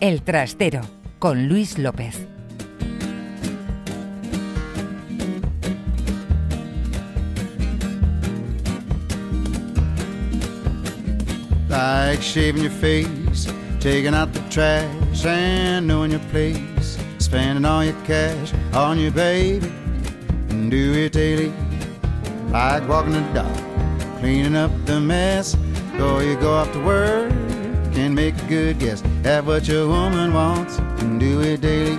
El Trastero, con Luis López. Like shaving your face, taking out the trash and knowing your place, spending all your cash on your baby, and do it daily. Like walking the dog, cleaning up the mess, or you go off to work can make a good guess at what your woman wants and do it daily.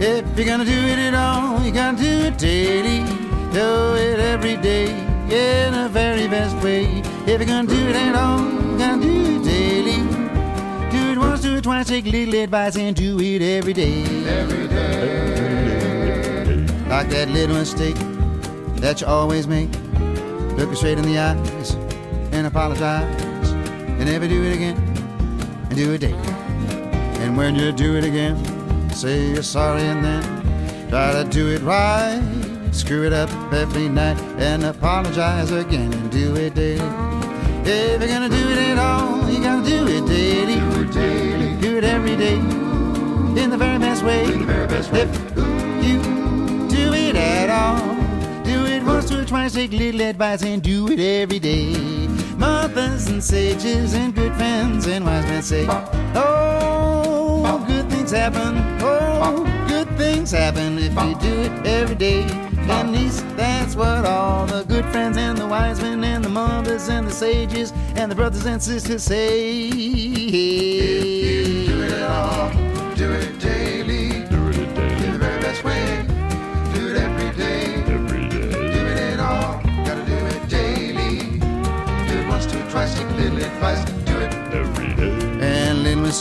If you're gonna do it at all, you gotta do it daily. Do it every day in the very best way. If you're gonna do it at all, you gotta do it daily. Do it once, do it twice, take a little advice and do it every day. Every day. Like that little mistake that you always make. Look her straight in the eyes and apologize and never do it again and do it daily. And when you do it again, say you're sorry and then try to do it right. Screw it up every night and apologize again and do it daily. If you're gonna do it at all, you gotta do it daily. Do it daily. Do it every day. In the very best way. In the very best way. If you do it at all, do it once, it twice, take little advice and do it every day. Mothers and sages and good friends and wise men say, Oh, good things happen. Oh, good things happen if you do it every day. Least that's what all the good friends and the wise men and the mothers and the sages and the brothers and sisters say.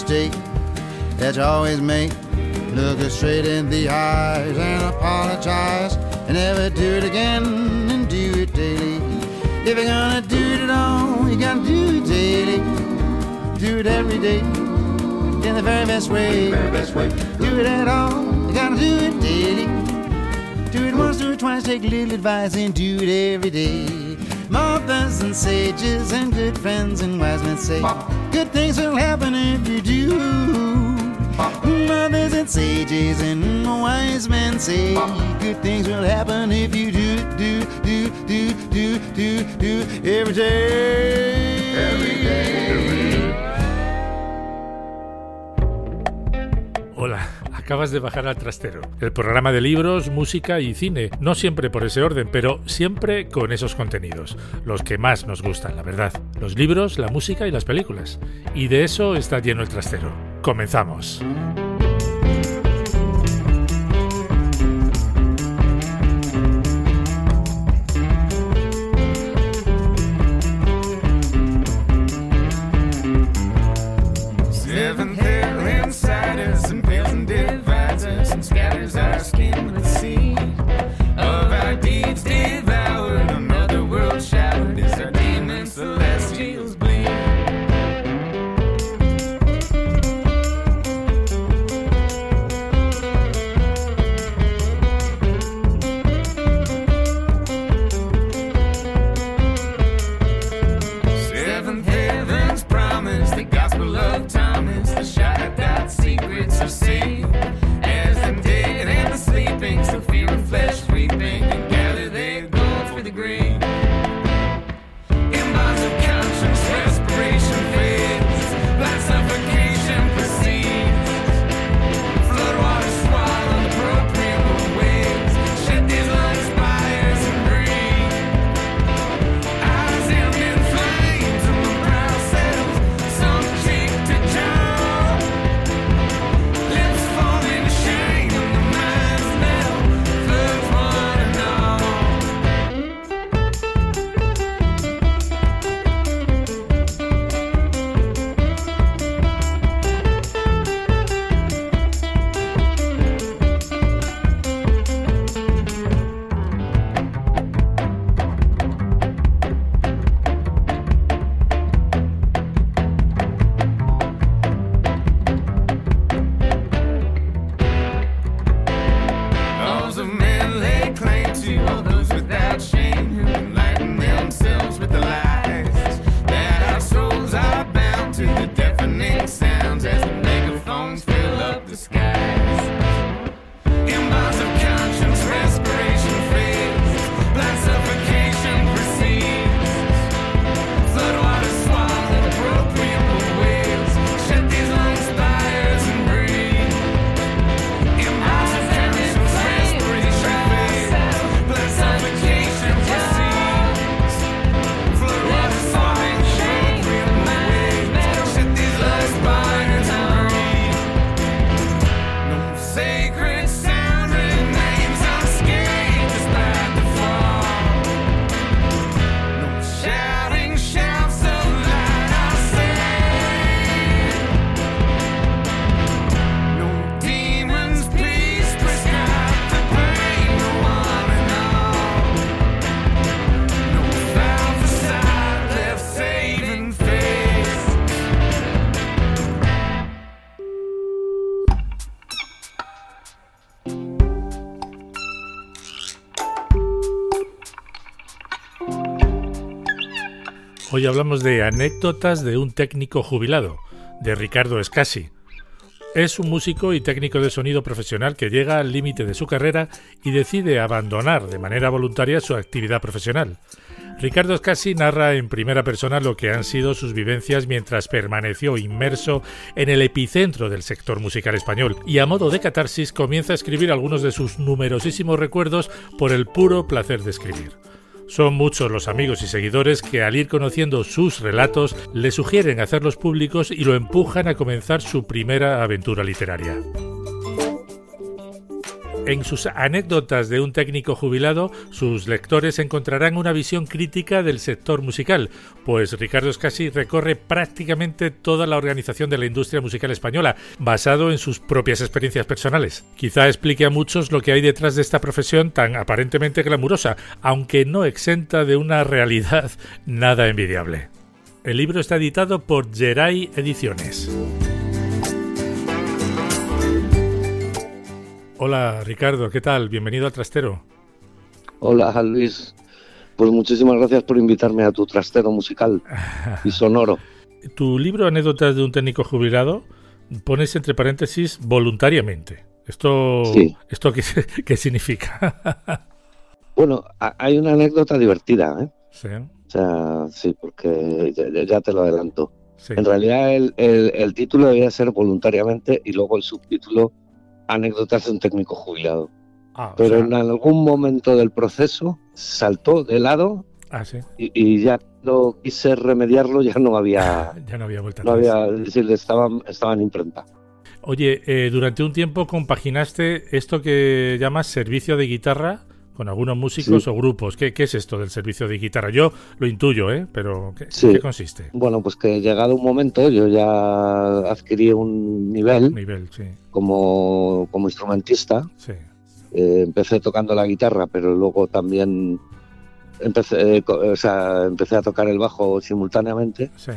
Mistake that you always make. Look her straight in the eyes and apologize. And never do it again and do it daily. If you're gonna do it at all, you gotta do it daily. Do it every day. In the very best way. Very best way. Do it at all, you gotta do it daily. Do it once, do it twice, take a little advice and do it every day. Mothers and sages and good friends and wise men say, good things will happen if you. Mothers and sages and wise men say, good things will happen if you do, do, do, do, do, do, do, every day. Every day. Hola, acabas de bajar al trastero. El programa de libros, música y cine. No siempre por ese orden, pero siempre con esos contenidos. Los que más nos gustan, la verdad. Los libros, la música y las películas. Y de eso está lleno el trastero. Comenzamos. Hoy hablamos de anécdotas de un técnico jubilado, de Ricardo Escasi. Es un músico y técnico de sonido profesional que llega al límite de su carrera y decide abandonar de manera voluntaria su actividad profesional. Ricardo Scassi narra en primera persona lo que han sido sus vivencias mientras permaneció inmerso en el epicentro del sector musical español y a modo de catarsis comienza a escribir algunos de sus numerosísimos recuerdos por el puro placer de escribir. Son muchos los amigos y seguidores que al ir conociendo sus relatos le sugieren hacerlos públicos y lo empujan a comenzar su primera aventura literaria. En sus anécdotas de un técnico jubilado, sus lectores encontrarán una visión crítica del sector musical, pues Ricardo Scassi recorre prácticamente toda la organización de la industria musical española, basado en sus propias experiencias personales. Quizá explique a muchos lo que hay detrás de esta profesión tan aparentemente glamurosa, aunque no exenta de una realidad nada envidiable. El libro está editado por Geray Ediciones. Hola Ricardo, ¿qué tal? Bienvenido al trastero. Hola Luis, pues muchísimas gracias por invitarme a tu trastero musical y sonoro. Tu libro Anécdotas de un técnico jubilado pones entre paréntesis voluntariamente. ¿Esto, Sí. ¿esto qué, qué significa? Bueno, hay una anécdota divertida, ¿eh? sí, O sea, sí, porque ya, te lo adelanto. sí. En realidad el, el- el título debía ser voluntariamente y luego el subtítulo Anécdotas de un técnico jubilado. Ah, Pero sea, en algún momento del proceso saltó de lado ah, sí. y, y ya lo quise remediarlo, ya no había, Ya no había vuelta no había, es decir, estaban, estaban imprenta. Oye, eh, durante un tiempo compaginaste esto que llamas servicio de guitarra con algunos músicos Sí. o grupos. ¿Qué, qué es esto del servicio de guitarra? Yo lo intuyo, ¿eh? Pero ¿qué, Sí. ¿en qué consiste? Bueno, pues que llegado un momento yo ya adquirí un nivel Nivel, sí, como, como instrumentista. sí, Eh, empecé tocando la guitarra, pero luego también empecé, eh, o sea, empecé a tocar el bajo simultáneamente. sí.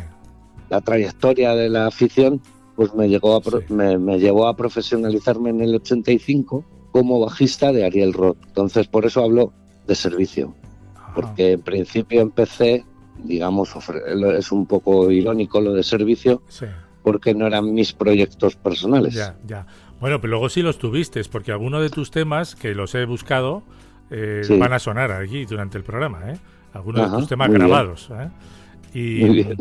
La trayectoria de la afición pues me, llegó a pro- me, me llevó a profesionalizarme en el 85 como bajista de Ariel Roth. Entonces por eso hablo de servicio, Ajá. porque en principio empecé, digamos, es un poco irónico lo de servicio, Sí. porque no eran mis proyectos personales. Ya, ya. Bueno, pero luego sí los tuviste, porque algunos de tus temas, que los he buscado, eh, Sí. van a sonar aquí durante el programa, ¿eh? Algunos de tus temas grabados, ¿eh? Y, Muy bien.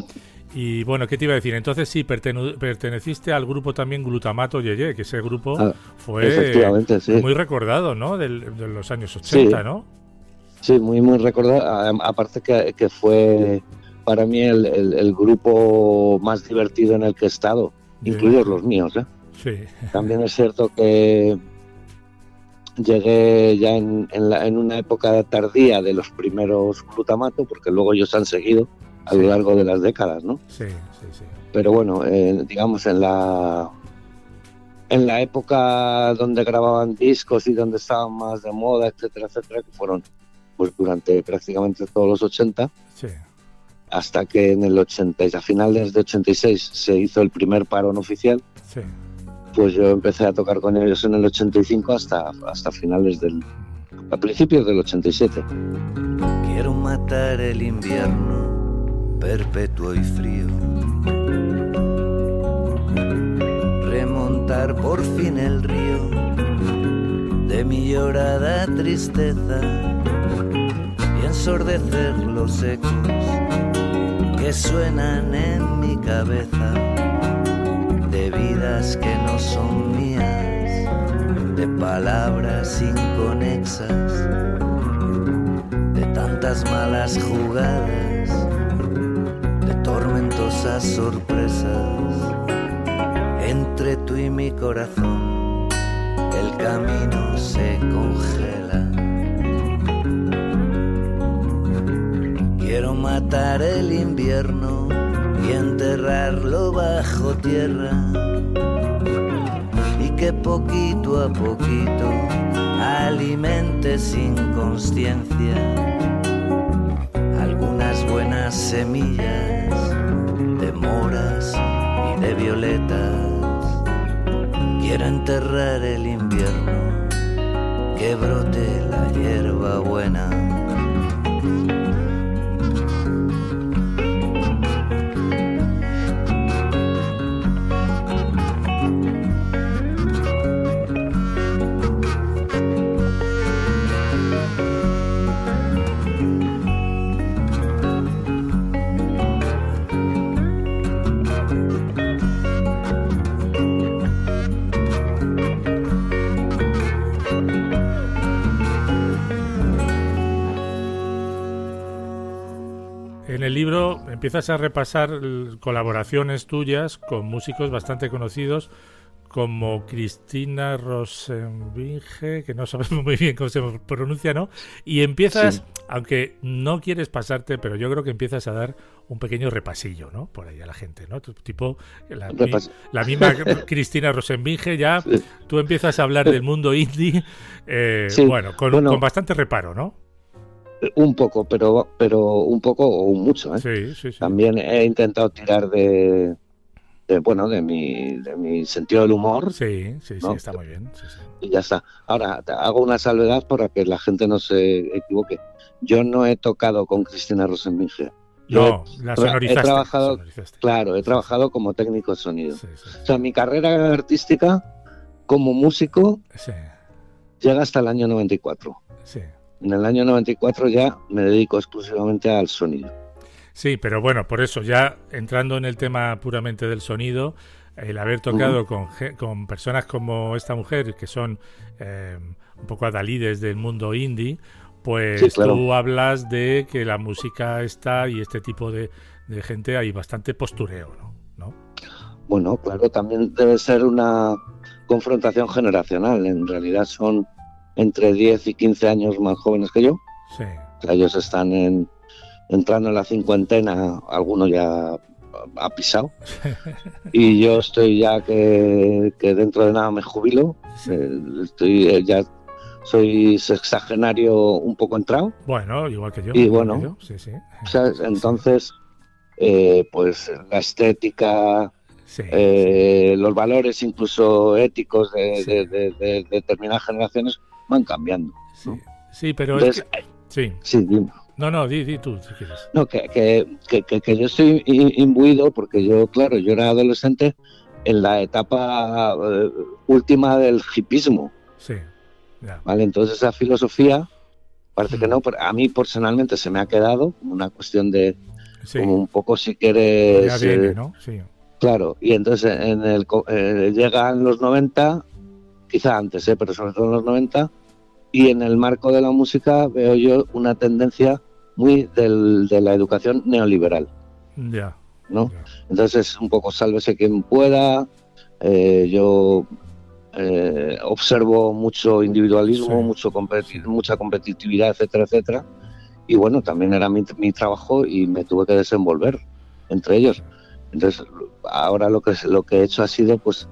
Y bueno, ¿qué te iba a decir? Entonces sí, perteneciste al grupo también Glutamato Yeye, que ese grupo Ah, fue sí. muy recordado, ¿no? Del- de los años 80, Sí. ¿no? Sí, muy, muy recordado. Aparte que, que fue para mí el, el- el grupo más divertido en el que he estado, incluidos los míos. ¿eh? Sí, También es cierto que llegué ya en, en la- en una época tardía de los primeros glutamato, porque luego ellos han seguido a lo largo de las décadas, ¿no? sí, sí, sí. Pero bueno, eh, digamos en la en la época donde grababan discos y donde estaban más de moda, etcétera, etcétera, que fueron pues durante prácticamente todos los 80, sí. hasta que en el 80, y a finales de 86 se hizo el primer parón oficial, sí. pues yo empecé a tocar con ellos en el 85 hasta, hasta finales del... a principios del 87. Quiero matar el invierno perpetuo y frío. Remontar por fin el río de mi llorada tristeza y ensordecer los ecos que suenan en mi cabeza de vidas que no son mías, de palabras inconexas de tantas malas jugadas, tormentosas sorpresas. Entre tú y mi corazón, el camino se congela. Quiero matar el invierno y enterrarlo bajo tierra. Y que poquito a poquito alimente sin conciencia algunas buenas semillas moras y de violetas. Quiero enterrar el invierno, que brote la hierba buena. Empiezas a repasar colaboraciones tuyas con músicos bastante conocidos como Cristina Rosenbinge, que no sabemos muy bien cómo se pronuncia, ¿no? Y empiezas, Sí. aunque no quieres pasarte, pero yo creo que empiezas a dar un pequeño repasillo, ¿no? Por ahí a la gente, ¿no? Tipo, la, mi- Repas- la misma Cristina Rosenbinge ya, Sí. tú empiezas a hablar del mundo indie, eh, Sí, bueno, con, bueno. con bastante reparo, ¿no? Un poco, pero, pero un poco o un mucho. ¿eh? Sí, sí, sí. También he intentado tirar de, de, bueno, de mi, de mi sentido del humor Sí, sí, sí, está muy bien. y ya está. Ahora, hago una salvedad para que la gente no se equivoque. Yo no he tocado con Cristina Rosenbinge. Yo No, la tra- he sonorizaste. trabajado- sonorizaste. Claro, he trabajado como técnico de sonido. O sea, mi carrera artística como músico llega hasta el año 94. sí. En el año 94 ya me dedico exclusivamente al sonido. Sí, pero bueno, por eso ya entrando en el tema puramente del sonido, el haber tocado con, personas como esta mujer, que son eh, un poco adalides del mundo indie, pues Sí, claro. tú hablas de que la música está y este tipo de, de gente hay bastante postureo, ¿no? ¿No? Bueno, claro, también debe ser una confrontación generacional. En realidad son entre 10 y 15 años más jóvenes que yo. Sí, O sea, ellos están en- entrando en la cincuentena, alguno ya ha pisado. Y yo estoy ya que, que dentro de nada me jubilo. sí. Eh, Estoy eh, ya soy sexagenario un poco entrado. Bueno, igual que yo. Y bueno, yo, sí, sí. ¿sabes? Entonces, eh, pues la estética, Sí, eh, los valores incluso éticos de, Sí. de- de- de determinadas generaciones van cambiando. sí, sí, pero es que- Sí, sí, dime. no, no, di, di tú si quieres. No, que, que, que, que- yo estoy imbuido porque yo, claro, yo era adolescente en la etapa eh, última del hipismo, Sí. ¿vale? Entonces esa filosofía, parece que no, pero a mí personalmente se me ha quedado como una cuestión de, Sí, como un poco si quieres... ADN, eh, ¿no? Sí. Claro, y entonces en el, eh, llegan los 90, quizá antes, eh, pero sobre todo en los 90, y en el marco de la música veo yo una tendencia muy del- de la educación neoliberal, Ya. ¿no? Entonces un poco sálvese quien pueda, eh, yo eh, observo mucho individualismo, Sí, mucho competi- mucha competitividad, etcétera, etcétera, y bueno, también era mi, mi trabajo y me tuve que desenvolver entre ellos. Entonces, ahora lo que, lo que he hecho ha sido pues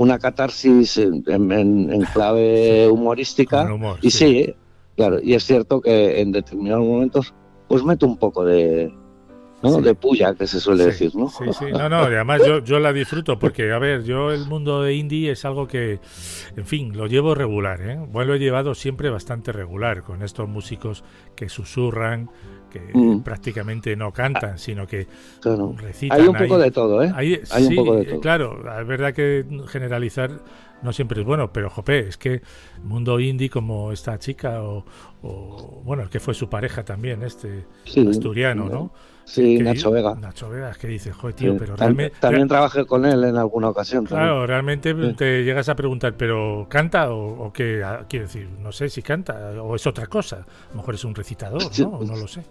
una catarsis en, en- en clave humorística. Humor, y sí. ¿eh? claro, y es cierto que en determinados momentos pues meto un poco de, ¿no? Sí. de puya, que se suele Sí, decir, ¿no? Sí, sí, no, no, y además yo, yo la disfruto porque, a ver, yo el mundo de indie es algo que, en fin, lo llevo regular, ¿eh? Bueno, lo he llevado siempre bastante regular con estos músicos que susurran, que Mm. prácticamente no cantan, sino que Claro. recitan Hay un poco de todo, ¿eh? Hay un poco de eh, todo. Claro, es verdad que generalizar no siempre es bueno, pero jope, es que mundo indie como esta chica o, o, bueno, el que fue su pareja también, este Sí, asturiano, ¿no? Sí, Nacho Vega. Nacho Vega, es que dice, joder, tío, Sí, pero realmente... también trabajé con él en alguna ocasión. también. Claro, realmente Sí. te llegas a preguntar, ¿pero canta o, o qué? Ah, Quiero decir, no sé si canta o es otra cosa. A lo mejor es un recitador, Sí. ¿no? No lo sé.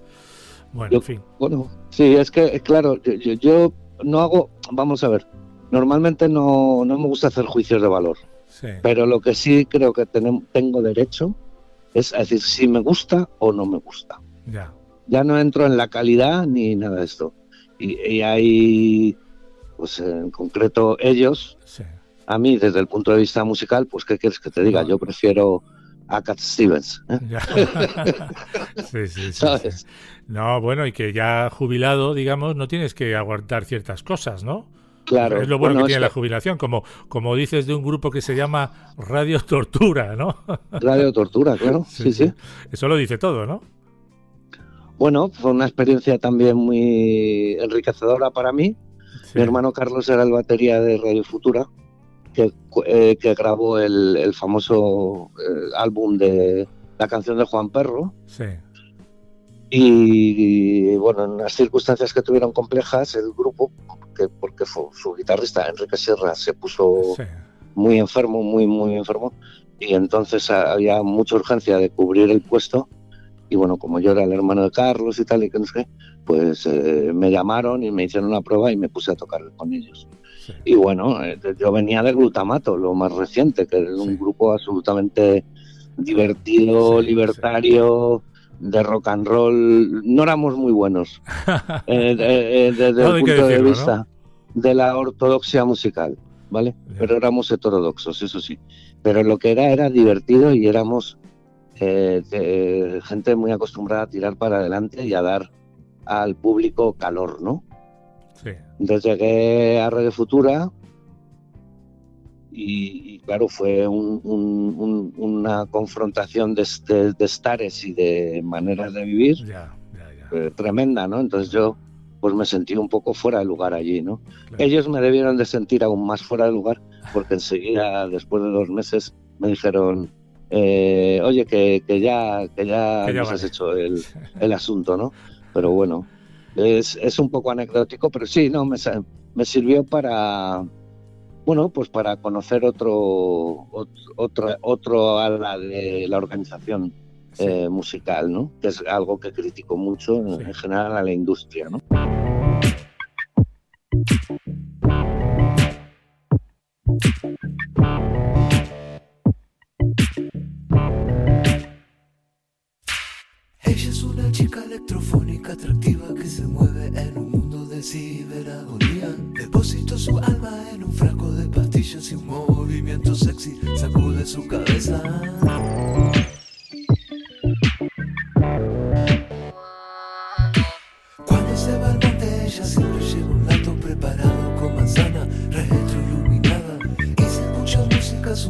Bueno, Yo- en fin. Bueno, sí, es que, eh, claro, yo, yo- yo no hago, vamos a ver, normalmente no, no me gusta hacer juicios de valor, pero lo que sí creo que tenem- tengo derecho es a decir si me gusta o no me gusta. Ya. Ya no entro en la calidad ni nada de esto. Y, y hay, pues en concreto ellos, Sí. a mí desde el punto de vista musical, pues ¿qué quieres que te diga? Yo prefiero a Cat Stevens. ¿eh? Sí, sí, sí. No, bueno, y que ya jubilado, digamos, no tienes que aguantar ciertas cosas, ¿no? Claro. es lo bueno, Bueno, que tiene la jubilación, como, como dices de un grupo que se llama Radio Tortura, ¿no? Radio Tortura, claro. sí. sí. Eso lo dice todo, ¿no? Bueno, fue una experiencia también muy enriquecedora para mí. Sí. Mi hermano Carlos era el batería de Radio Futura, que, eh, que grabó el, el famoso eh, álbum de la canción de Juan Perro. Sí. Y, bueno, en unas circunstancias que tuvieron complejas, el grupo, que, porque fue su guitarrista Enrique Sierra se puso Sí. muy enfermo, muy, muy enfermo, y entonces había mucha urgencia de cubrir el puesto. Y bueno, como yo era el hermano de Carlos y tal, y que no sé pues eh, me llamaron y me hicieron una prueba y me puse a tocar con ellos. Sí. Y bueno, eh, yo venía de Glutamato, lo más reciente, que es un Sí. grupo absolutamente divertido, Sí, libertario, de rock and roll. No éramos muy buenos eh, eh, desde hay el punto de decirlo, vista de la ortodoxia musical, ¿vale? Pero éramos heterodoxos, eso sí. Pero lo que era era divertido y éramos eh, de- gente muy acostumbrada a tirar para adelante y a dar al público calor, ¿no? Sí. Entonces llegué a Reggae Futura y, y, claro, fue un- un- un- una confrontación de, de- de estares y de maneras de vivir eh, tremenda, ¿no? Entonces yo pues me sentí un poco fuera de lugar allí, ¿no? Claro. Ellos me debieron de sentir aún más fuera de lugar porque enseguida, después de dos meses, me dijeron, eh, oye, que, que ya, que ya, Que ya nos has hecho el, el asunto, ¿no? Pero bueno, es, es un poco anecdótico, pero sí, no, me, me sirvió para, bueno, pues para conocer otro, otro, otro, otro ala de la organización Sí. eh, musical, ¿no? Que es algo que critico mucho Sí. en general a la industria, ¿no? Ella es una chica electrofónica atractiva que se mueve en un mundo de ciberagonía. Depositó su alma en un frasco de pastillas y un movimiento sexy sacude su cabeza. Cuando se va al monte ella siempre lleva un lato preparado con manzana retroiluminada y se escucha música es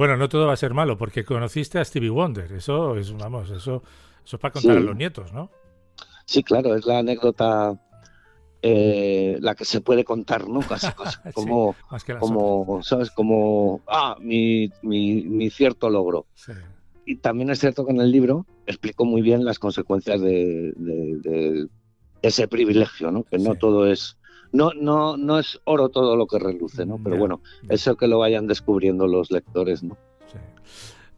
bueno, no todo va a ser malo, porque conociste a Stevie Wonder. Eso es, vamos, eso, eso es para contar Sí. a los nietos, ¿no? Sí, claro, es la anécdota eh, la que se puede contar, ¿no? Casi, casi Sí, como, otras. como, ¿sabes? Como, ah, mi, mi, mi cierto logro. Sí. Y también es cierto que en el libro explico muy bien las consecuencias de, de- de ese privilegio, ¿no? Que no todo es, no, no, no es oro todo lo que reluce, ¿no? Pero bueno, eso que lo vayan descubriendo los lectores, ¿no? Sí.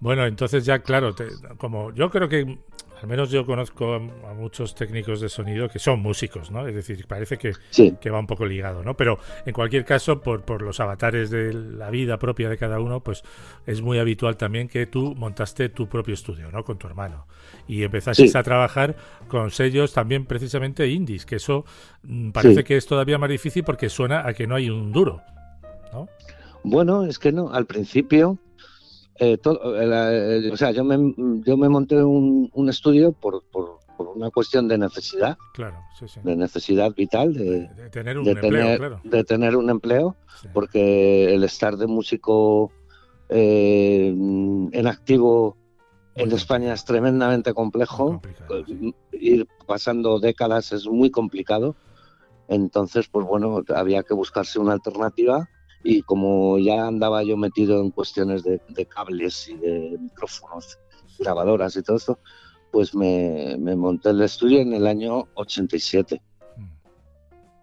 Bueno, entonces ya, claro, te- como yo creo que Al menos yo conozco a, muchos técnicos de sonido que son músicos, ¿no? Es decir, parece que, Sí, que va un poco ligado, ¿no? Pero en cualquier caso, por, por los avatares de la vida propia de cada uno, pues es muy habitual también que tú montaste tu propio estudio, ¿no? Con tu hermano. Y empezaste Sí. a trabajar con sellos también precisamente indies, que eso mm, parece Sí. que es todavía más difícil porque suena a que no hay un duro, ¿no? Bueno, es que no, al principio, eh, todo- eh, la- eh, o sea, yo me, yo me monté un, un estudio por, por, por una cuestión de necesidad, Claro, sí, sí. de necesidad vital, de, De tener un de empleo, tener, claro. de tener un empleo, Sí. porque el estar de músico eh, en activo en España es tremendamente complejo. Sí. Ir pasando décadas es muy complicado. Entonces, pues bueno, había que buscarse una alternativa y como ya andaba yo metido en cuestiones de, de cables y de micrófonos, grabadoras y todo esto, pues me, me monté el estudio en el año 87 Mm.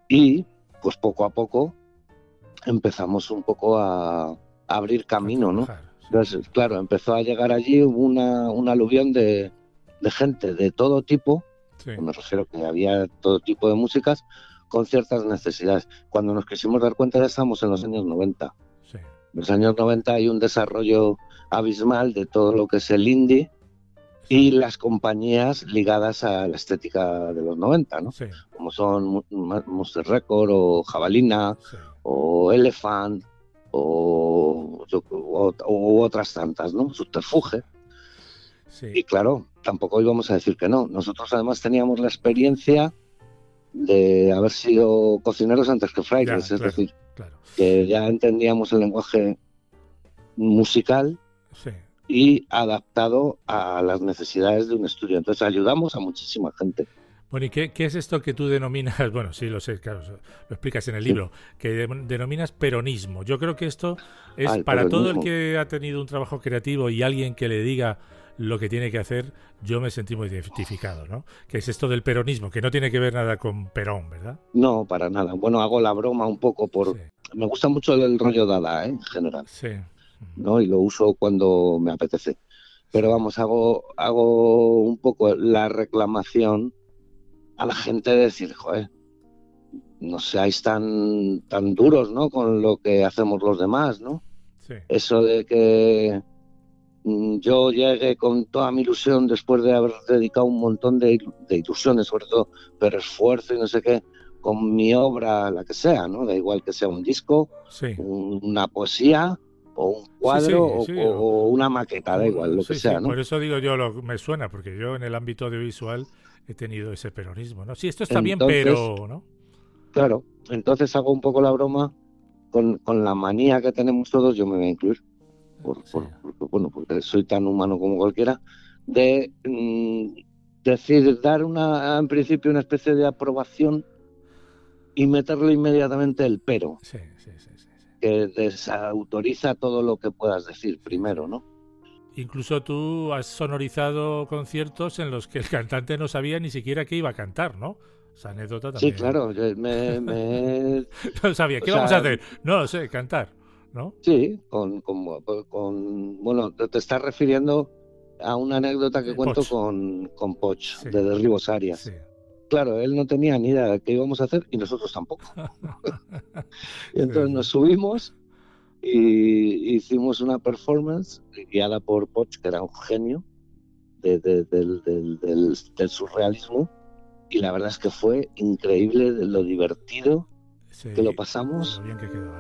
y pues poco a poco empezamos un poco a, a abrir camino, ¿no? Entonces, claro, empezó a llegar allí una, un aluvión de, de gente de todo tipo, Sí. me refiero que había todo tipo de músicas con ciertas necesidades. Cuando nos quisimos dar cuenta ya estamos en los años 90. sí. En los años 90 hay un desarrollo abismal de todo lo que es el indie y las compañías ligadas a la estética de los 90, ¿no? Sí, Como son Monster Record o Jabalina sí. o Elephant o, yo- o- o otras tantas, ¿no? Subterfuge. sí. Y claro, tampoco íbamos a decir que no. Nosotros además teníamos la experiencia de haber sido cocineros antes que frailes, Ya, es claro. decir, Claro, que ya entendíamos el lenguaje musical sí. y adaptado a las necesidades de un estudio. Entonces ayudamos a muchísima gente. Bueno, ¿y qué, qué es esto que tú denominas? Bueno, sí, lo sé, claro, lo explicas en el libro, que de- denominas peronismo. Yo creo que esto es Ah, para todo el que ha tenido un trabajo creativo y alguien que le diga lo que tiene que hacer, yo me sentí muy identificado, ¿no? Que es esto del peronismo, que no tiene que ver nada con Perón, ¿verdad? No, para nada. Bueno, hago la broma un poco por... Sí, Me gusta mucho el rollo Dada, ¿eh? en general. sí. ¿no? Y lo uso cuando me apetece. Pero vamos, hago, hago un poco la reclamación a la gente de decir, joder, no seáis tan, tan duros, ¿no? Con lo que hacemos los demás, ¿no? sí. Eso de que yo llegue con toda mi ilusión después de haber dedicado un montón de, de ilusiones, sobre todo, pero esfuerzo y no sé qué, con mi obra, la que sea, ¿no? Da igual que sea un disco, sí. un- una poesía o un cuadro sí, o- sí, o, o- o una maqueta, da igual, lo que sea, ¿no? Por eso digo yo, lo, me suena, porque yo en el ámbito audiovisual he tenido ese peronismo, ¿no? Sí, esto está bien, pero, ¿no? Claro, entonces hago un poco la broma con, con la manía que tenemos todos, yo me voy a incluir, por, Sí. porque, bueno, porque soy tan humano como cualquiera, de mm, decir, dar una, en principio una especie de aprobación y meterle inmediatamente el pero, Sí, sí, sí, sí, sí. que desautoriza todo lo que puedas decir primero, ¿no? Incluso tú has sonorizado conciertos en los que el cantante no sabía ni siquiera que iba a cantar, ¿no? Esa anécdota Sí, también. claro, yo me, me- No sabía, ¿qué O sea, vamos a hacer? No lo sé, cantar, ¿no? Sí, con, con, con- bueno, te, estás refiriendo a una anécdota que cuento Poch. con, con Poch, Sí. de Derribos Arias. Sí. Claro, él no tenía ni idea de qué íbamos a hacer y nosotros tampoco. y entonces Sí. nos subimos y hicimos una performance guiada por Poch, que era un genio de- de- del, del- del- del surrealismo. Y la verdad es que fue increíble de lo divertido que lo pasamos. Lo bien que quedó.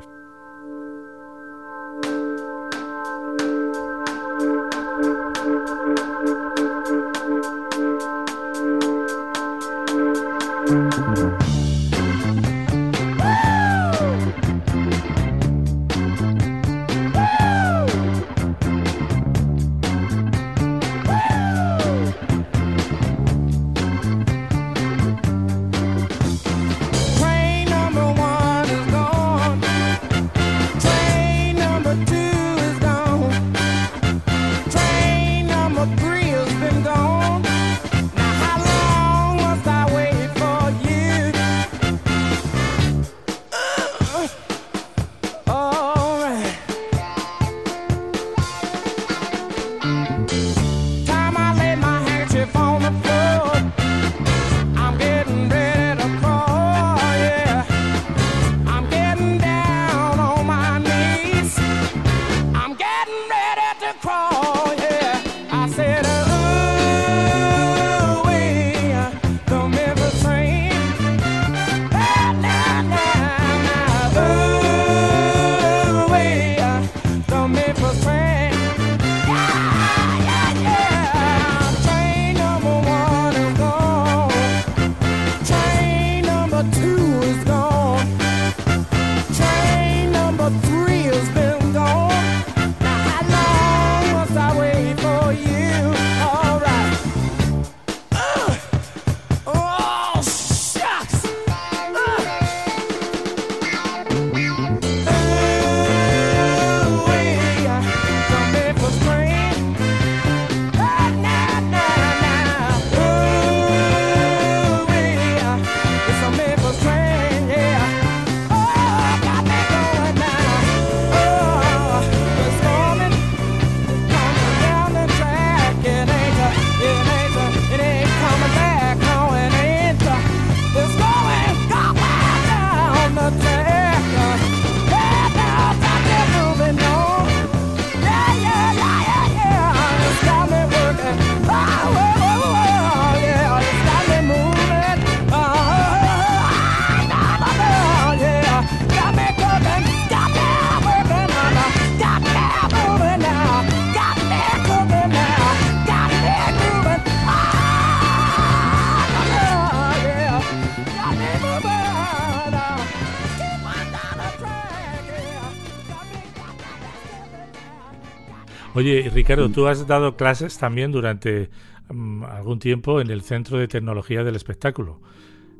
Oye, Ricardo, tú has dado clases también durante mm, algún tiempo en el Centro de Tecnología del Espectáculo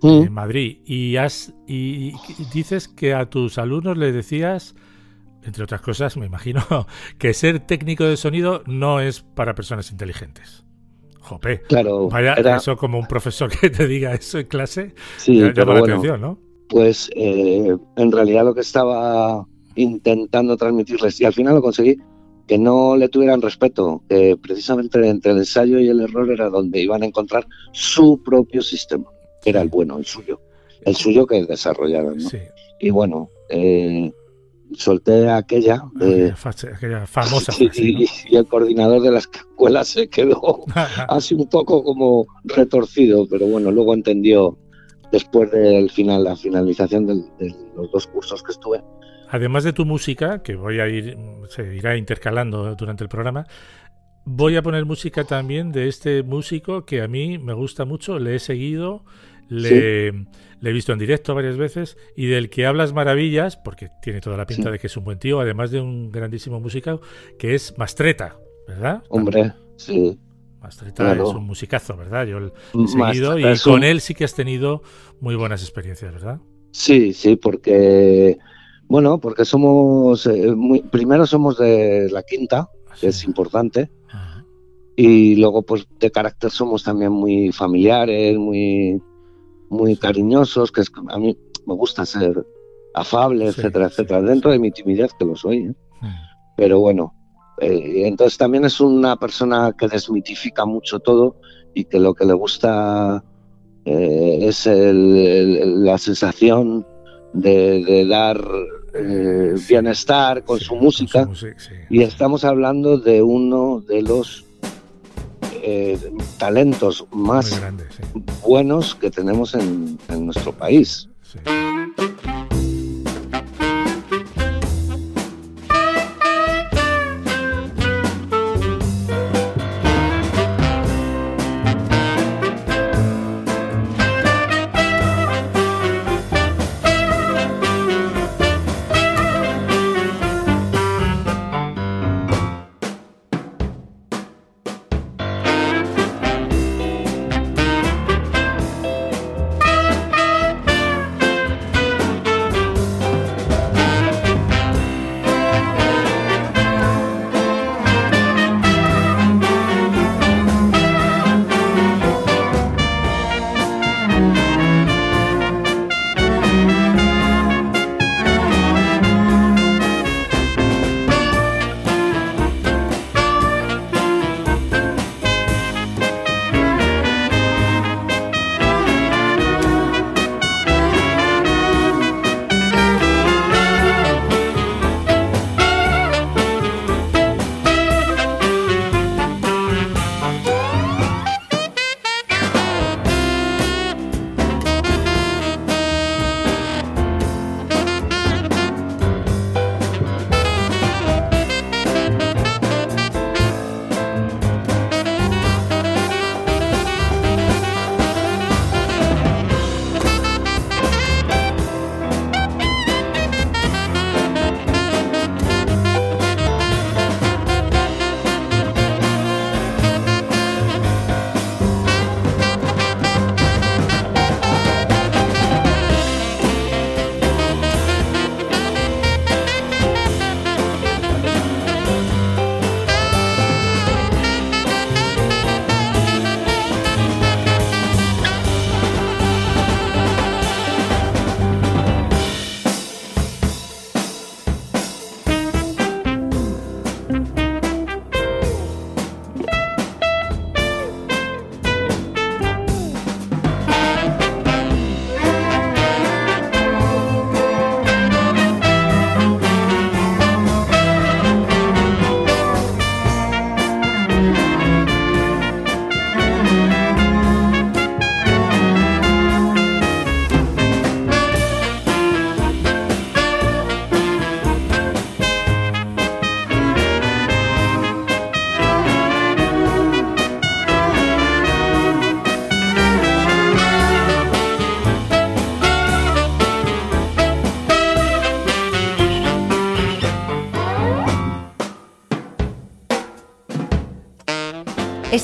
en Madrid y has y, y dices que a tus alumnos les decías entre otras cosas, me imagino que ser técnico de sonido no es para personas inteligentes. Jope. Claro, Vaya, era- eso como un profesor que te diga eso en clase, Sí, ya- pero la bueno, atención, ¿no? pues eh, en realidad lo que estaba intentando transmitirles, y al final lo conseguí, que no le tuvieran respeto, que precisamente entre el ensayo y el error era donde iban a encontrar su propio sistema, que era el bueno, el suyo, el suyo que desarrollaron. ¿no? Sí. Y bueno, eh, solté aquella. Aquella, fase- aquella famosa frase, y, y el coordinador de la escuela se quedó así un poco como retorcido, pero bueno, luego entendió después del final, la finalización de los dos cursos que estuve. Además de tu música, que voy a ir, se irá intercalando durante el programa, voy a poner música también de este músico que a mí me gusta mucho, le he seguido, le, le he visto en directo varias veces y del que hablas maravillas, porque tiene toda la pinta Sí. de que es un buen tío, además de un grandísimo músico, que es Mastreta, ¿verdad? Hombre, sí. Mastreta claro. es un musicazo, ¿verdad? Yo le he seguido y con un- él sí que has tenido muy buenas experiencias, ¿verdad? Sí, sí, porque, bueno, porque somos, eh, muy, primero somos de la quinta, que es importante, Ajá. y luego pues de carácter somos también muy familiares, muy, muy cariñosos, que es, a mí me gusta ser afable, Sí, etcétera, sí, etcétera, dentro de mi timidez que lo soy, ¿eh? Mm. pero bueno, eh, entonces también es una persona que desmitifica mucho todo y que lo que le gusta es el- el- la sensación de, de dar eh, Sí, bienestar con Sí, su música. sí. Y estamos hablando de uno de los eh, talentos más grande, buenos que tenemos en, en nuestro país.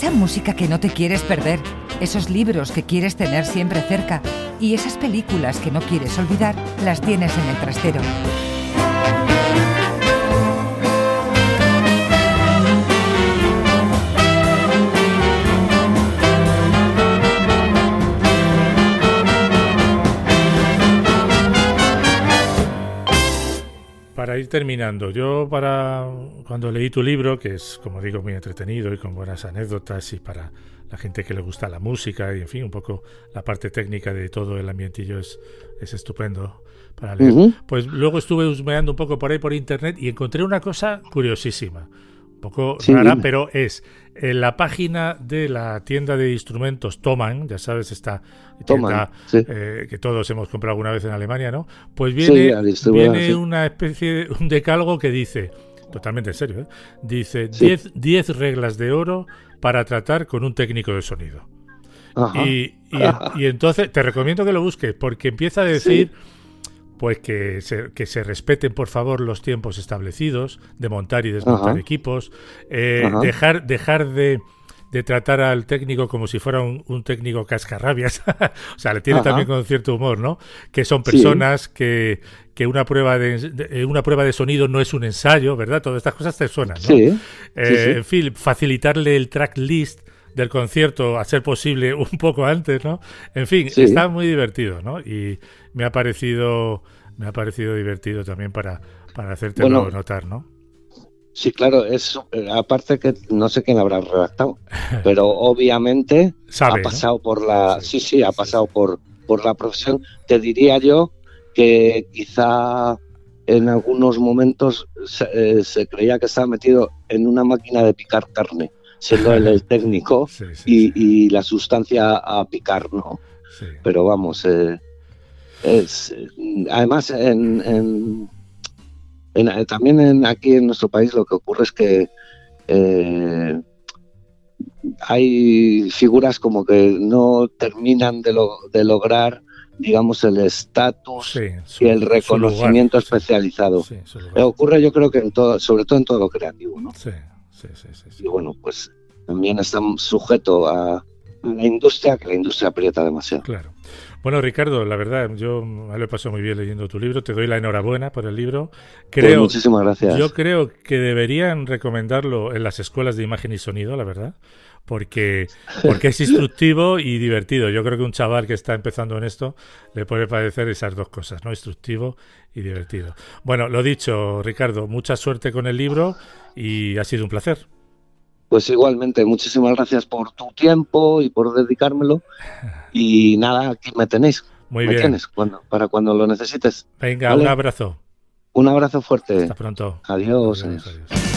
Esa música que no te quieres perder, esos libros que quieres tener siempre cerca y esas películas que no quieres olvidar, las tienes en el trastero. Para ir terminando, yo para cuando leí tu libro, que es como digo muy entretenido y con buenas anécdotas y para la gente que le gusta la música y en fin, un poco la parte técnica de todo el ambientillo es, es estupendo para leer. Ujú. Pues luego estuve husmeando un poco por ahí por internet y encontré una cosa curiosísima, un poco Sí, rara, pero es en la página de la tienda de instrumentos Thomann, ya sabes, esta tienda Thomann, sí. eh, que todos hemos comprado alguna vez en Alemania, ¿no? Pues Sí, viene, distribuidora, viene sí. una especie, un decálogo que dice, totalmente en serio, ¿eh? dice Sí. 10 10 reglas de oro para tratar con un técnico de sonido. Y, y- y entonces te recomiendo que lo busques porque empieza a decir pues que se, que se respeten por favor los tiempos establecidos de montar y desmontar Ajá. equipos, eh, dejar, dejar de, de tratar al técnico como si fuera un, un técnico cascarrabias, o sea, le tiene Ajá. también con cierto humor, ¿no? Que son Sí. personas que, que una prueba de, de- una prueba de sonido no es un ensayo, ¿verdad? Todas estas cosas te suenan, ¿no? Sí, Eh, sí, sí. En fin, facilitarle el track list del concierto a ser posible un poco antes, ¿no? En fin, está muy divertido, ¿no? Y me ha parecido, me ha parecido divertido también para, para hacértelo Bueno, notar, ¿no? Sí, claro, es eh, aparte que no sé quién habrá redactado, pero obviamente Sabe, ha ¿no? pasado por la, Sí, sí, ha pasado por, por la profesión. Te diría yo que quizá en algunos momentos se, eh, se creía que estaba metido en una máquina de picar carne, siendo él el técnico Sí, sí, y, y la sustancia a picar, ¿no? pero vamos, eh, es, eh, además en, en- en- eh, también en, aquí en nuestro país lo que ocurre es que eh, hay figuras como que no terminan de, lo- de lograr, digamos, el estatus Sí, y el reconocimiento lugar, especializado. sí, ocurre yo creo que en todo, sobre todo en todo lo creativo, ¿no? Sí, sí, sí, sí, sí. Y bueno, pues también está sujeto a, a la industria, que la industria aprieta demasiado. Claro. Bueno, Ricardo, la verdad, yo me lo he pasado muy bien leyendo tu libro. Te doy la enhorabuena por el libro. Pues Creo, muchísimas gracias. Yo creo que deberían recomendarlo en las escuelas de imagen y sonido, la verdad, porque, porque es instructivo y divertido. Yo creo que un chaval que está empezando en esto le puede parecer esas dos cosas, ¿no? Instructivo y divertido. Bueno, lo dicho, Ricardo, mucha suerte con el libro y ha sido un placer. Pues igualmente, muchísimas gracias por tu tiempo y por dedicármelo. Y nada, aquí me tenéis. Muy me bien. tienes cuando, para cuando lo necesites. Venga, Vale. un abrazo. Un abrazo fuerte. Hasta pronto. Adiós. Adiós, adiós. adiós.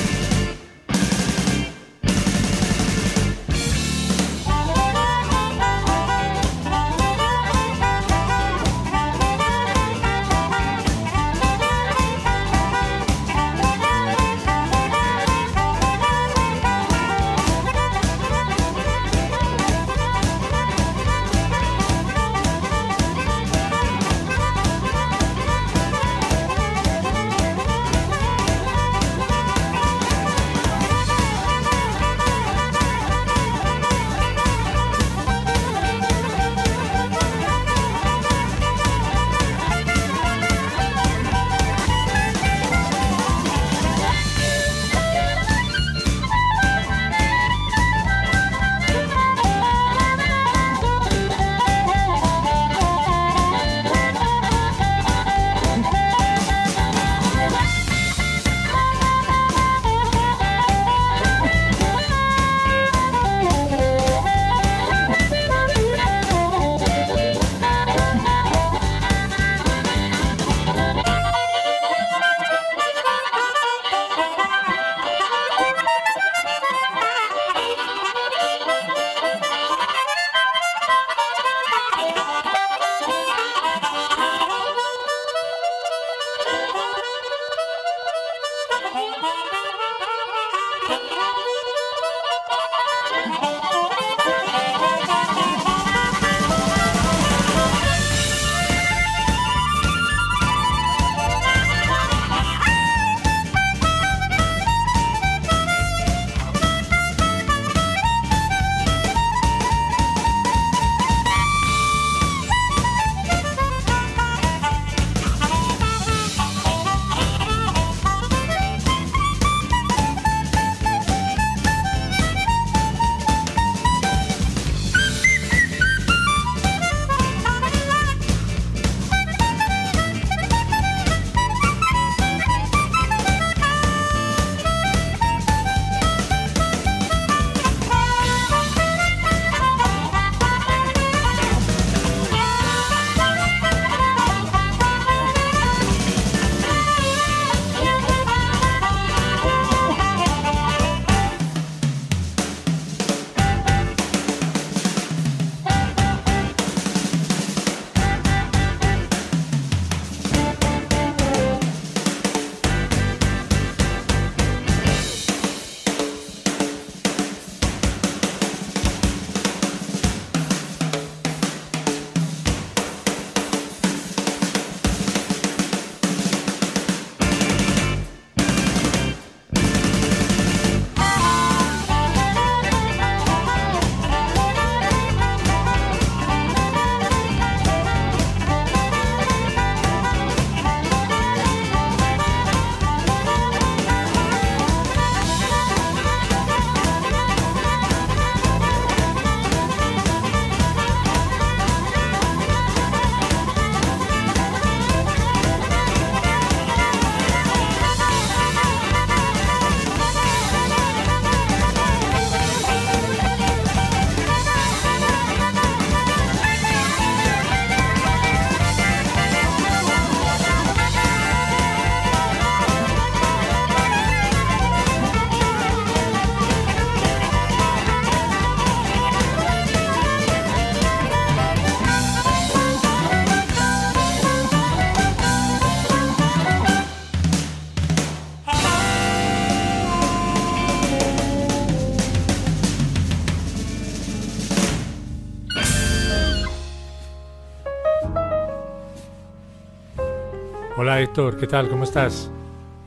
Héctor, ¿qué tal? ¿Cómo estás?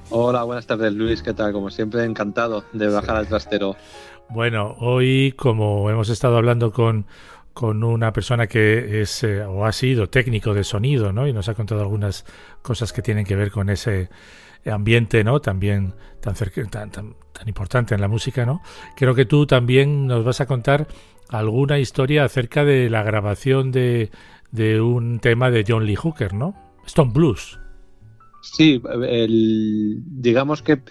Hola, buenas tardes Luis, ¿qué tal? Como siempre, encantado de bajar al trastero. Bueno, hoy como hemos estado hablando con, con una persona que es eh, o ha sido técnico de sonido, ¿no? Y nos ha contado algunas cosas que tienen que ver con ese ambiente, ¿no? También tan, cerca, tan, tan, tan importante en la música, ¿no? Creo que tú también nos vas a contar alguna historia acerca de la grabación de, de un tema de John Lee Hooker, ¿no? Stone Blues. Sí, el, digamos que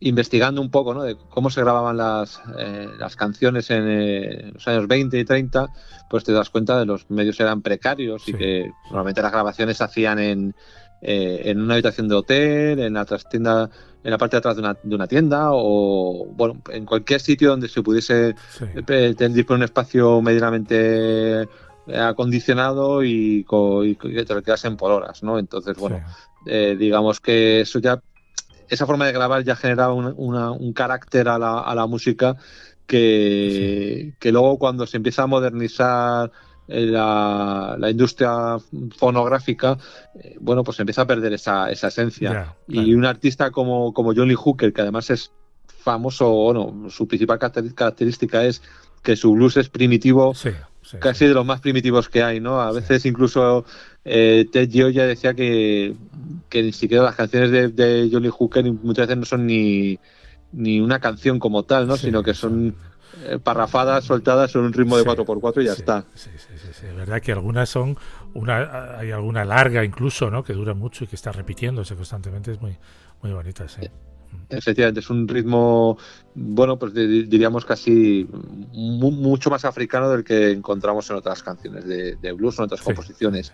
investigando un poco ¿no? de cómo se grababan las, eh, las canciones en eh, los años 20 y 30, pues te das cuenta de los medios eran precarios Sí. y que normalmente las grabaciones se hacían en, eh, en una habitación de hotel, en la trastienda, en la parte de atrás de una, de una tienda o bueno, en cualquier sitio donde se pudiese Sí. eh, tener un espacio medianamente acondicionado y, co- y que te lo quedasen por horas, ¿no? Entonces, bueno, Sí. eh, digamos que eso ya esa forma de grabar ya generaba un, una- un carácter a la, a la música que, que luego cuando se empieza a modernizar eh, la, la industria fonográfica, eh, bueno, pues empieza a perder esa, esa esencia. Y un artista como, como John Lee Hooker, que además es famoso, bueno, su principal caracter- característica es que su blues es primitivo, Sí, sí, casi de los más primitivos que hay, ¿no? A veces incluso eh, Ted Geo ya decía que, que ni siquiera las canciones de, de Johnny Hooker muchas veces no son ni, ni una canción como tal, ¿no? Sino que son eh, parrafadas soltadas en un ritmo de Sí, 4x4 y ya está. Sí, sí, sí, sí. Es verdad que algunas son una hay alguna larga incluso, ¿no? Que dura mucho y que está repitiéndose constantemente, es muy muy bonita, sí. Efectivamente, es un ritmo, bueno, pues di- diríamos casi mu- mucho más africano del que encontramos en otras canciones de, de blues o en otras Sí, composiciones.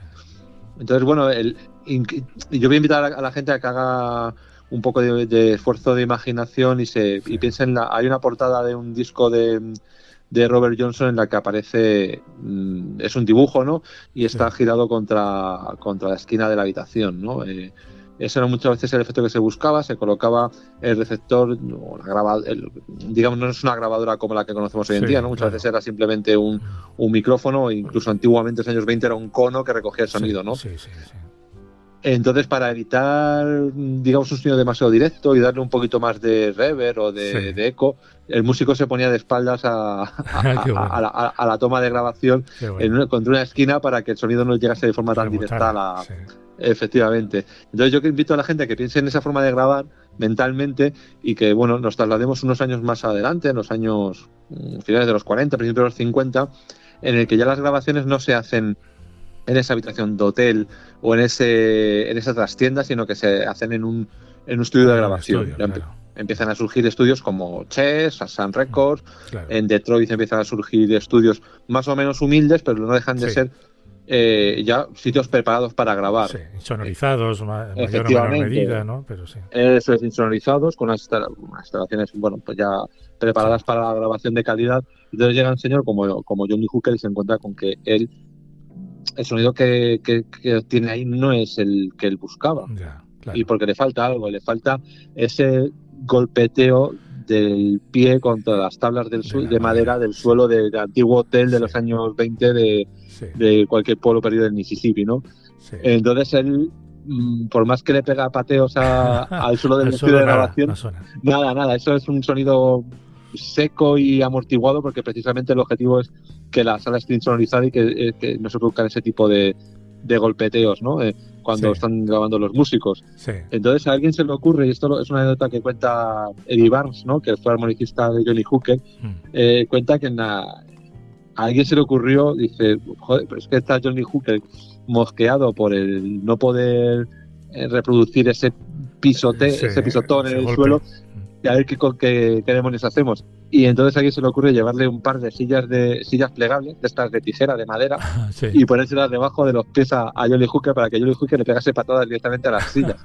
Entonces, bueno, el, yo voy a invitar a la, gente a que haga un poco de, de esfuerzo de imaginación y se Sí. y piense en la. Hay una portada de un disco de, de Robert Johnson en la que aparece. mm, es un dibujo, ¿no? Y está girado contra, contra la esquina de la habitación, ¿no? Eh, ese era muchas veces el efecto que se buscaba, se colocaba el receptor, o la el- digamos, no es una grabadora como la que conocemos hoy en Sí, día, ¿no? Muchas claro. veces era simplemente un, un micrófono, e incluso antiguamente en los años 20 era un cono que recogía el sonido, Sí, ¿no? Sí, sí, sí. Entonces, para evitar, digamos, un sonido demasiado directo y darle un poquito más de reverb o de, Sí. de eco, el músico se ponía de espaldas a, a- Qué bueno. a la, toma de grabación bueno. en una- contra una esquina para que el sonido no llegase de forma tan directa a la, sí. Efectivamente. Entonces yo que invito a la gente a que piense en esa forma de grabar mentalmente y que bueno nos traslademos unos años más adelante, en los años mm, finales de los 40, principios de los 50, en el que ya las grabaciones no se hacen en esa habitación de hotel o en ese en esa trastienda, sino que se hacen en un en un estudio de un grabación. estudio, claro, Empiezan a surgir estudios como Chess, Sun Records, claro. en Detroit empiezan a surgir estudios más o menos humildes, pero no dejan de Sí. ser eh, ya sitios preparados para grabar. Sí, sonorizados, ma- mayor o menor medida, ¿no? Pero sí. Eso es, insonorizados, con unas, instala- unas instalaciones, bueno, pues ya preparadas para la grabación de calidad. Entonces llega un señor como, como Johnny Hooker y se encuentra con que él, el sonido que, que- que tiene ahí no es el que él buscaba. Ya, claro. Y porque le falta algo, le falta ese golpeteo del pie contra las tablas del De de madera madera, del sí. suelo del antiguo hotel de Sí. los años 20 de, Sí, de cualquier pueblo perdido del Mississippi, ¿no? sí. Entonces él, mm, por más que le pega pateos a- al suelo del estudio de nada, grabación, no nada, nada, eso es un sonido seco y amortiguado porque precisamente el objetivo es que la sala esté insonorizada y que, eh, que no se produzcan ese tipo de, de golpeteos, ¿no? Eh, cuando Sí. están grabando los músicos. Sí, Entonces a alguien se le ocurre, y esto es una anécdota que cuenta Eddie Barnes, ¿no? que fue armonicista de Johnny Hooker, Mm. eh, cuenta que en la- a alguien se le ocurrió, dice, joder, pero es que está Johnny Hooker mosqueado por el no poder eh, reproducir ese pisote, Sí, ese pisotón ese en el golpe. suelo, a ver qué, qué, qué demonios hacemos. Y entonces a alguien se le ocurre llevarle un par de sillas de sillas plegables, de estas de tijera, de madera, sí. y ponérselas debajo de los pies a, a Jolly Hooker para que Jolly Hooker le pegase patadas directamente a las sillas.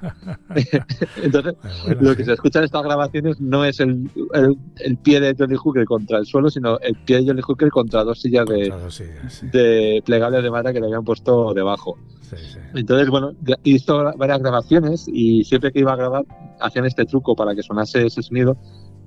Entonces, Bueno, lo sí. que se escucha en estas grabaciones no es el, el, el pie de Jolly Hooker contra el suelo, sino el pie de Jolly Hooker contra dos sillas de, Claro, sí, sí, de plegables de madera que le habían puesto debajo. Entonces, bueno, hizo varias grabaciones y siempre que iba a grabar hacían este truco para que sonase ese sonido.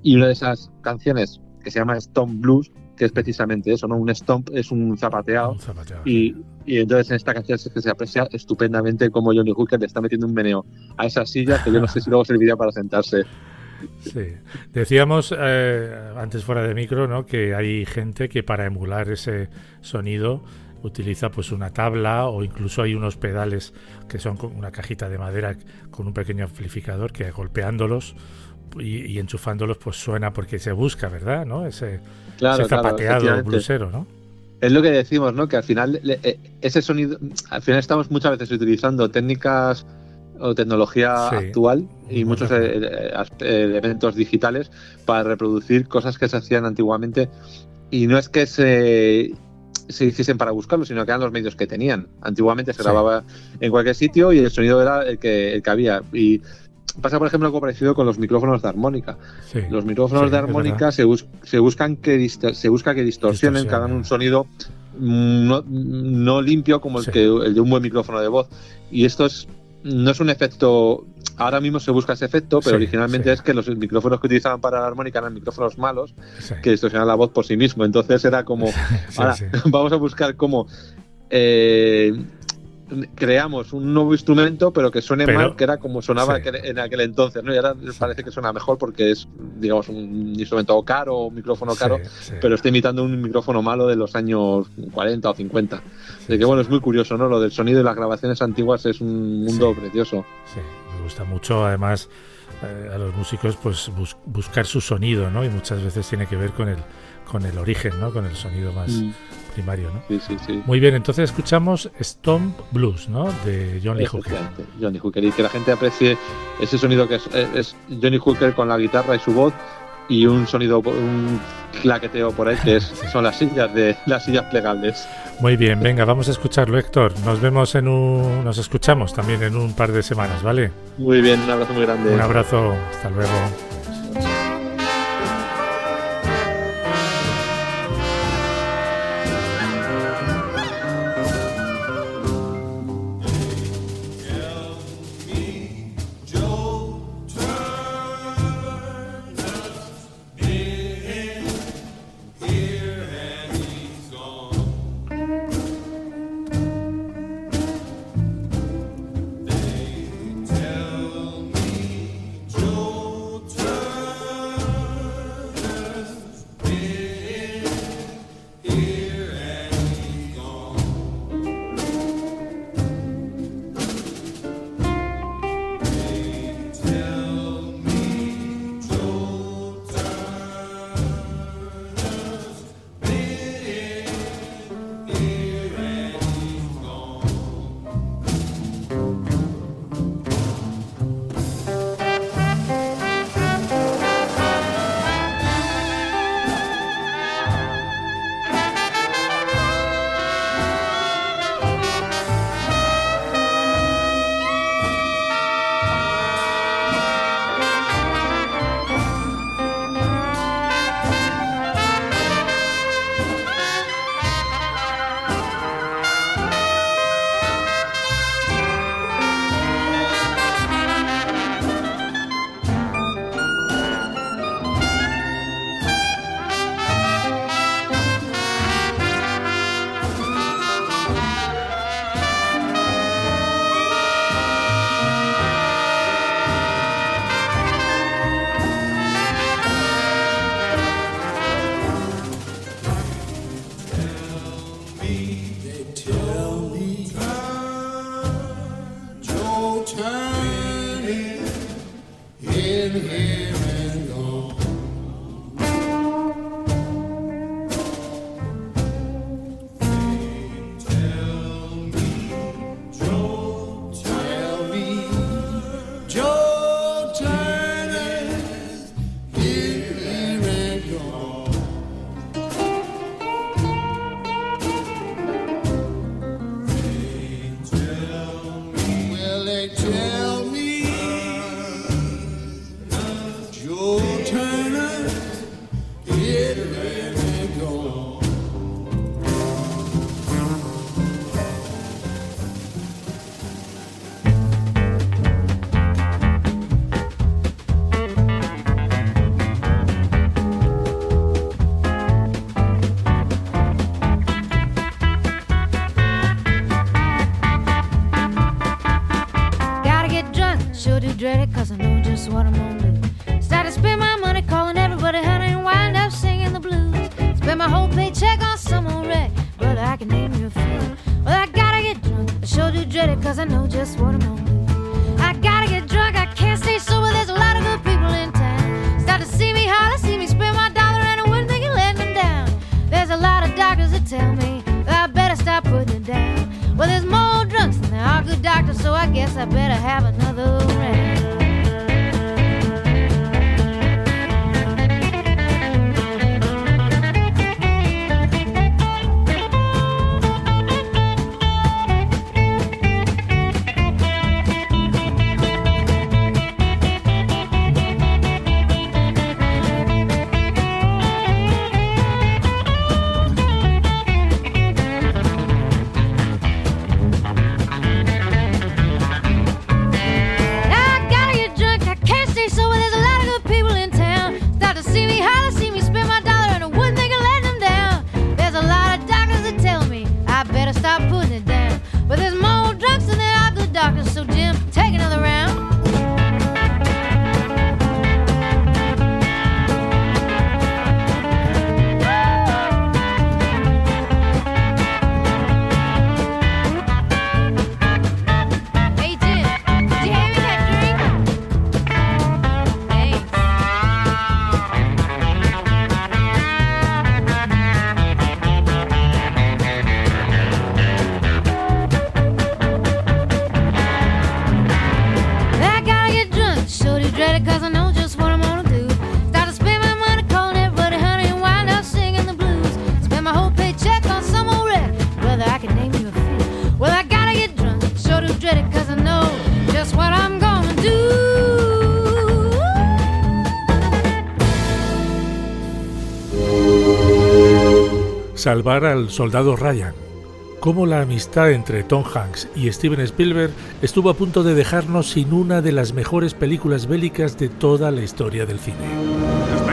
Y una de esas canciones, que se llama Stone Blues, que es precisamente eso, ¿no? Un stomp es un zapateado. Un zapateado. Y, y entonces en esta canción es que se aprecia estupendamente cómo Johnny Hooker le está metiendo un meneo a esa silla que yo no sé si luego serviría para sentarse. Sí. Decíamos eh, antes fuera de micro, ¿no? Que hay gente que para emular ese sonido utiliza pues una tabla o incluso hay unos pedales que son una cajita de madera con un pequeño amplificador que golpeándolos y, y enchufándolos pues suena porque se busca, ¿verdad? ¿No? Ese, Claro, ese zapateado blusero, ¿no? Es lo que decimos, ¿no? Que al final le- eh, ese sonido, al final estamos muchas veces utilizando técnicas o tecnología Sí. actual y muchos eh, eh, elementos digitales para reproducir cosas que se hacían antiguamente y no es que se se hiciesen para buscarlo, sino que eran los medios que tenían. Antiguamente se Sí. grababa en cualquier sitio y el sonido era el que, el que había. Y pasa, por ejemplo, algo parecido con los micrófonos de armónica. Sí. Los micrófonos Sí, de armónica se, bus- se buscan que se busca que distorsionen, que hagan un sonido mm, no, no limpio como el que el de un buen micrófono de voz. Y esto es no es un efecto. Ahora mismo se busca ese efecto, pero Sí, originalmente sí. es que los micrófonos que utilizaban para la armónica eran micrófonos malos Sí. que distorsionan la voz por sí mismo. Entonces era como, ahora vamos a buscar cómo eh, creamos un nuevo instrumento, pero que suene Pero- mal, que era como sonaba sí. en aquel entonces, ¿no? Y ahora parece que suena mejor porque es, digamos, un instrumento caro, un micrófono caro, Sí, sí. pero está imitando un micrófono malo de los años 40 o 50. Así que bueno, es muy curioso, ¿no? Lo del sonido y las grabaciones antiguas es un mundo precioso. Sí, me gusta mucho además eh, a los músicos pues bus- buscar su sonido, ¿no? Y muchas veces tiene que ver con el con el origen, ¿no? Con el sonido más Mm, primario, ¿no? Sí, sí, sí. Muy bien, entonces escuchamos Stomp Blues, ¿no? De John Lee Hooker. Johnny Hooker. Y que la gente aprecie ese sonido que es, es Johnny Hooker con la guitarra y su voz y un sonido, un claqueteo por ahí que es, son las sillas de las sillas plegables. Muy bien, venga, vamos a escucharlo, Héctor. Nos vemos en un nos escuchamos también en un par de semanas, ¿vale? Muy bien, un abrazo muy grande. Un abrazo, hasta luego. dread it, cause I know just what I'm gonna do. Started spend my money calling everybody honey and wind up singing the blues. Spend my whole paycheck on some old wreck, but I can name you a few. Well, I gotta get drunk, I sure do dread it, cause I know just what I'm gonna do. I gotta get drunk, I can't stay sober, there's a lot of good people in town. Start to see me holler, see me spend my dollar, and I wouldn't think you let me down. There's a lot of doctors that tell me that I better stop putting it down. Well, there's more good doctors, so I guess I better have another round. Salvar al soldado Ryan. Cómo la amistad entre Tom Hanks y Steven Spielberg estuvo a punto de dejarnos sin una de las mejores películas bélicas de toda la historia del cine.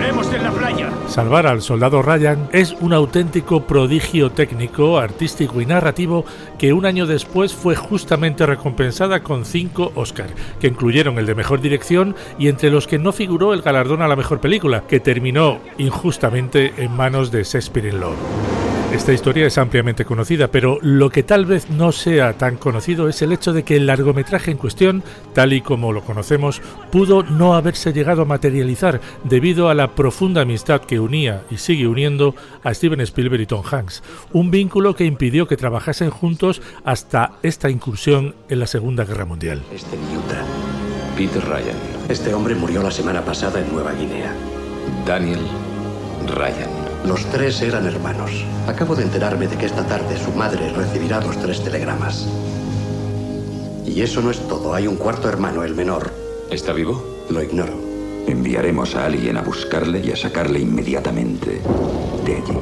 Salvar al soldado Ryan es un auténtico prodigio técnico, artístico y narrativo que un año después fue justamente recompensada con cinco Oscar, que incluyeron el de mejor dirección y entre los que no figuró el galardón a la mejor película, que terminó injustamente en manos de Shakespeare in Love. Esta historia es ampliamente conocida, pero lo que tal vez no sea tan conocido es el hecho de que el largometraje en cuestión, tal y como lo conocemos, pudo no haberse llegado a materializar debido a la profunda amistad que unía y sigue uniendo a Steven Spielberg y Tom Hanks, un vínculo que impidió que trabajasen juntos hasta esta incursión en la Segunda Guerra Mundial. Este Utah. Peter Ryan. Este hombre murió la semana pasada en Nueva Guinea. Daniel Ryan. Los tres eran hermanos. Acabo de enterarme de que esta tarde su madre recibirá los tres telegramas. Y eso no es todo. Hay un cuarto hermano, el menor. ¿Está vivo? Lo ignoro. Enviaremos a alguien a buscarle y a sacarle inmediatamente de allí.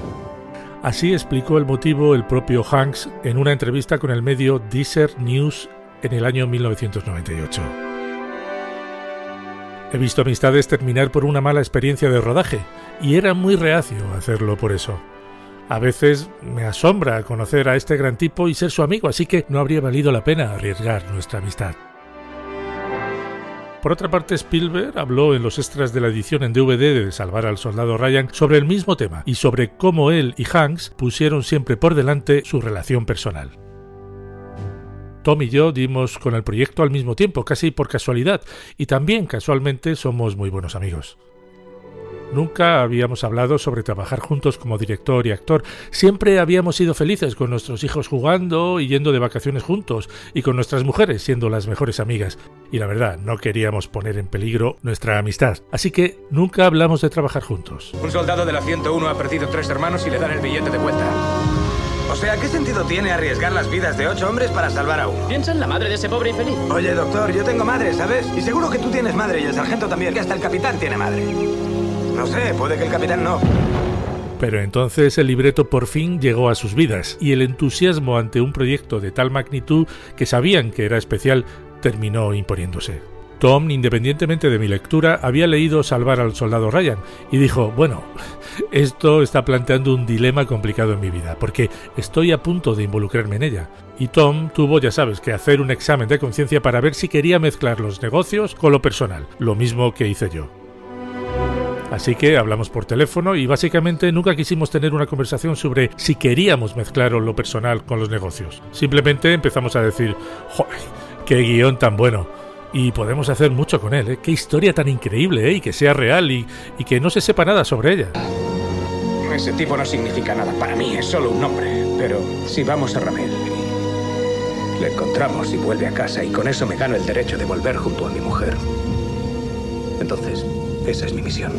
Así explicó el motivo el propio Hanks en una entrevista con el medio Desert News en el año 1998. He visto amistades terminar por una mala experiencia de rodaje y era muy reacio a hacerlo por eso. A veces me asombra conocer a este gran tipo y ser su amigo, así que no habría valido la pena arriesgar nuestra amistad. Por otra parte, Spielberg habló en los extras de la edición en DVD de Salvar al Soldado Ryan sobre el mismo tema y sobre cómo él y Hanks pusieron siempre por delante su relación personal. Tom y yo dimos con el proyecto al mismo tiempo, casi por casualidad, y también casualmente somos muy buenos amigos. Nunca habíamos hablado sobre trabajar juntos como director y actor. Siempre habíamos sido felices con nuestros hijos jugando y yendo de vacaciones juntos, y con nuestras mujeres siendo las mejores amigas. Y la verdad, no queríamos poner en peligro nuestra amistad. Así que nunca hablamos de trabajar juntos. Un soldado de la 101 ha perdido tres hermanos y le dan el billete de vuelta. O sea, ¿qué sentido tiene arriesgar las vidas de ocho hombres para salvar a uno? Piensa en la madre de ese pobre infeliz. Oye, doctor, yo tengo madre, ¿sabes? Y seguro que tú tienes madre y el sargento también, que hasta el capitán tiene madre. No sé, puede que el capitán no. Pero entonces el libreto por fin llegó a sus vidas y el entusiasmo ante un proyecto de tal magnitud que sabían que era especial terminó imponiéndose. Tom, independientemente de mi lectura, había leído Salvar al Soldado Ryan y dijo, bueno, esto está planteando un dilema complicado en mi vida, porque estoy a punto de involucrarme en ella. Y Tom tuvo, ya sabes, que hacer un examen de conciencia para ver si quería mezclar los negocios con lo personal, lo mismo que hice yo. Así que hablamos por teléfono y básicamente nunca quisimos tener una conversación sobre si queríamos mezclar lo personal con los negocios. Simplemente empezamos a decir, ¡joder! ¡Qué guion tan bueno! Y podemos hacer mucho con él, ¿eh? ¡Qué historia tan increíble, ¿eh? Y que sea real y, y que no se sepa nada sobre ella. Ese tipo no significa nada para mí, es solo un nombre. Pero si vamos a Ramel le encontramos y vuelve a casa y con eso me gano el derecho de volver junto a mi mujer. Entonces, esa es mi misión.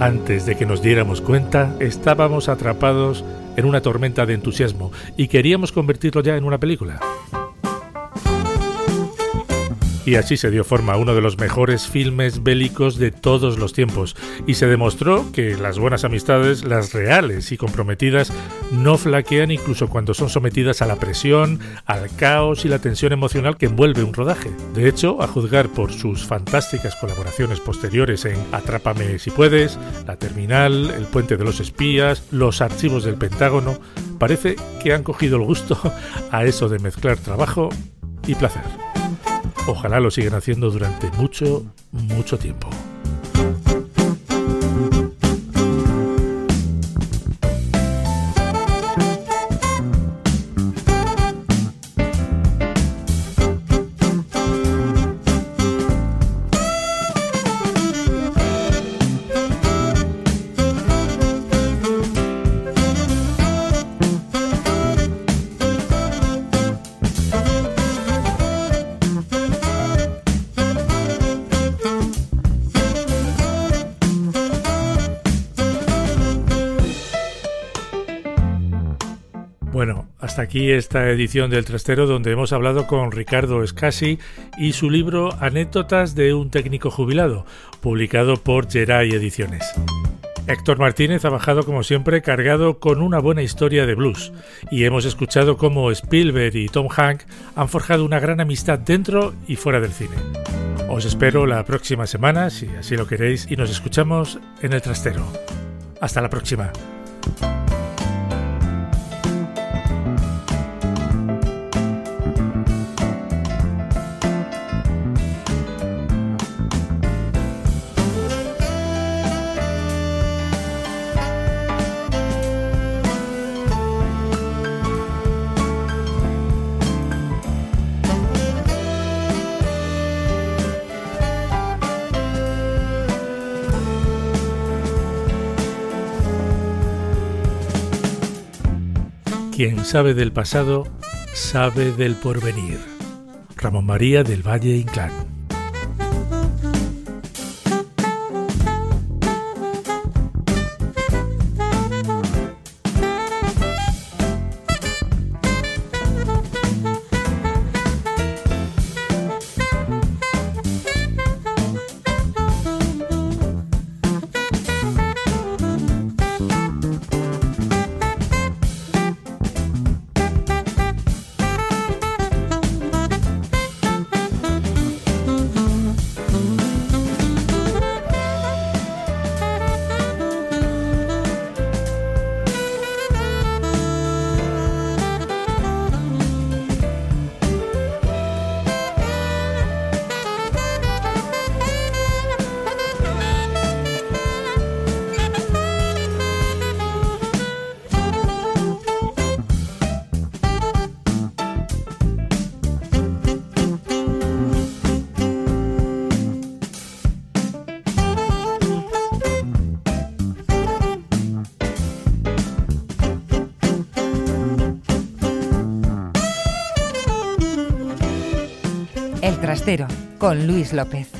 Antes de que nos diéramos cuenta, estábamos atrapados en una tormenta de entusiasmo y queríamos convertirlo ya en una película. Y así se dio forma a uno de los mejores filmes bélicos de todos los tiempos, y se demostró que las buenas amistades, las reales y comprometidas, no flaquean incluso cuando son sometidas a la presión, al caos y la tensión emocional que envuelve un rodaje. De hecho, a juzgar por sus fantásticas colaboraciones posteriores en Atrápame si puedes, La Terminal, El Puente de los Espías, Los Archivos del Pentágono, parece que han cogido el gusto a eso de mezclar trabajo y placer. Ojalá lo sigan haciendo durante mucho, mucho tiempo. Aquí esta edición del Trastero donde hemos hablado con Ricardo Escasi y su libro Anécdotas de un técnico jubilado, publicado por Geray Ediciones. Héctor Martínez ha bajado como siempre cargado con una buena historia de blues y hemos escuchado cómo Spielberg y Tom Hank han forjado una gran amistad dentro y fuera del cine. Os espero la próxima semana, si así lo queréis, y nos escuchamos en el trastero. Hasta la próxima. Quien sabe del pasado, sabe del porvenir. Ramón María del Valle Inclán. Luis López.